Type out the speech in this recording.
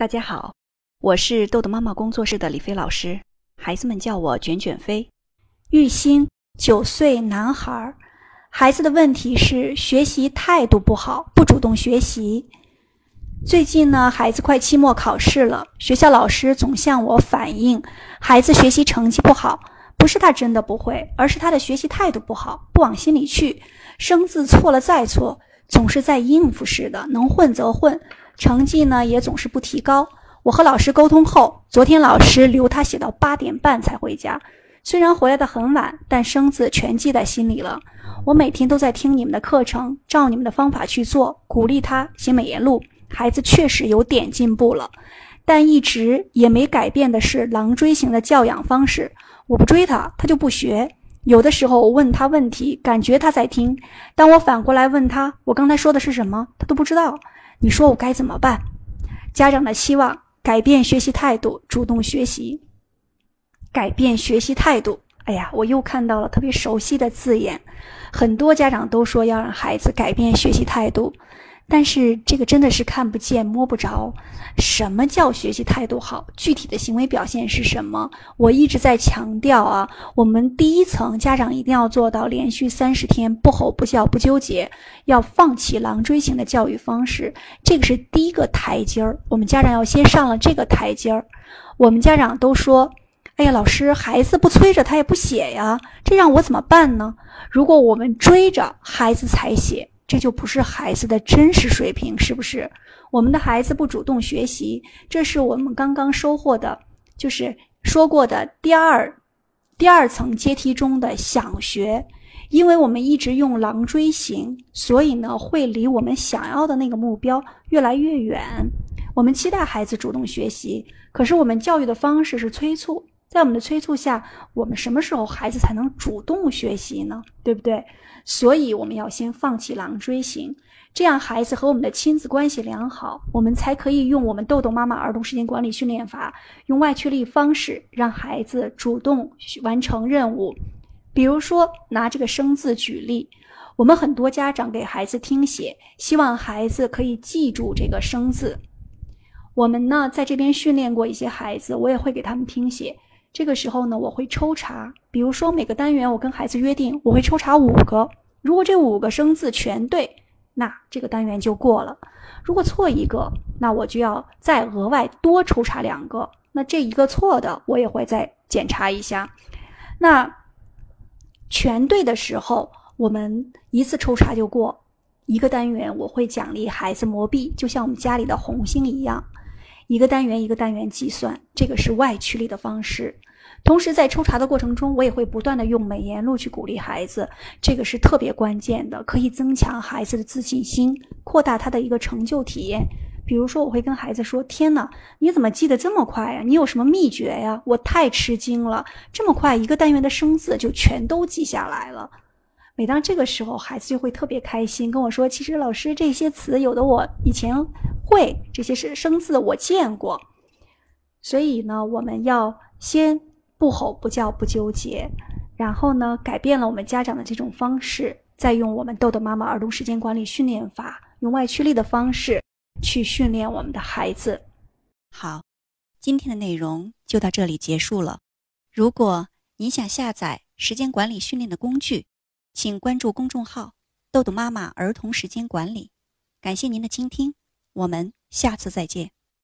大家好，我是豆豆妈妈工作室的李飞老师，孩子们叫我卷卷飞。玉兴，九岁男孩，孩子的问题是学习态度不好，不主动学习。最近呢，孩子快期末考试了，学校老师总向我反映，孩子学习成绩不好，不是他真的不会，而是他的学习态度不好，不往心里去，生字错了再错，总是在应付似的，能混则混。成绩呢也总是不提高。我和老师沟通后，昨天老师留他写到八点半才回家。虽然回来的很晚，但生字全记在心里了。我每天都在听你们的课程，照你们的方法去做，鼓励他写美言录。孩子确实有点进步了，但一直也没改变的是狼追型的教养方式。我不追他，他就不学。有的时候我问他问题，感觉他在听；当我反过来问他，我刚才说的是什么，他都不知道。你说我该怎么办？家长的希望改变学习态度，主动学习，改变学习态度。哎呀，我又看到了特别熟悉的字眼，很多家长都说要让孩子改变学习态度。但是这个真的是看不见摸不着，什么叫学习态度好？具体的行为表现是什么？我一直在强调啊，我们第一层家长一定要做到连续三十天不吼不叫不纠结，要放弃狼追型的教育方式，这个是第一个台阶儿。我们家长要先上了这个台阶儿。我们家长都说：“哎呀，老师，孩子不催着他也不写呀，这让我怎么办呢？”如果我们追着孩子才写。这就不是孩子的真实水平，是不是？我们的孩子不主动学习，这是我们刚刚收获的，就是说过的第二第二层阶梯中的想学。因为我们一直用狼追型，所以呢，会离我们想要的那个目标越来越远。我们期待孩子主动学习，可是我们教育的方式是催促。在我们的催促下，我们什么时候孩子才能主动学习呢？对不对？所以我们要先放弃狼追型，这样孩子和我们的亲子关系良好，我们才可以用我们豆豆妈妈儿童时间管理训练法，用外驱力方式让孩子主动完成任务。比如说拿这个生字举例，我们很多家长给孩子听写，希望孩子可以记住这个生字。我们呢在这边训练过一些孩子，我也会给他们听写。这个时候呢，我会抽查，比如说每个单元，我跟孩子约定，我会抽查五个，如果这五个生字全对，那这个单元就过了；如果错一个，那我就要再额外多抽查两个。那这一个错的，我也会再检查一下。那全对的时候，我们一次抽查就过一个单元，我会奖励孩子磨币，就像我们家里的红星一样。一个单元一个单元计算，这个是外驱力的方式。同时，在抽查的过程中，我也会不断的用美言录去鼓励孩子，这个是特别关键的，可以增强孩子的自信心，扩大他的一个成就体验。比如说，我会跟孩子说：“天哪，你怎么记得这么快呀？你有什么秘诀呀？我太吃惊了，这么快一个单元的生字就全都记下来了。”每当这个时候，孩子就会特别开心，跟我说：“其实老师这些词有的我以前。”会这些是生字，我见过，所以呢，我们要先不吼不叫不纠结，然后呢，改变了我们家长的这种方式，再用我们豆豆妈妈儿童时间管理训练法，用外驱力的方式去训练我们的孩子。好，今天的内容就到这里结束了。如果您想下载时间管理训练的工具，请关注公众号“豆豆妈妈儿童时间管理”。感谢您的倾听。我们下次再见。